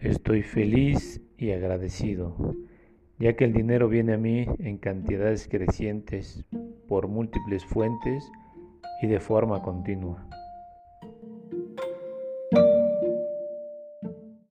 Estoy feliz y agradecido, ya que el dinero viene a mí en cantidades crecientes por múltiples fuentes y de forma continua.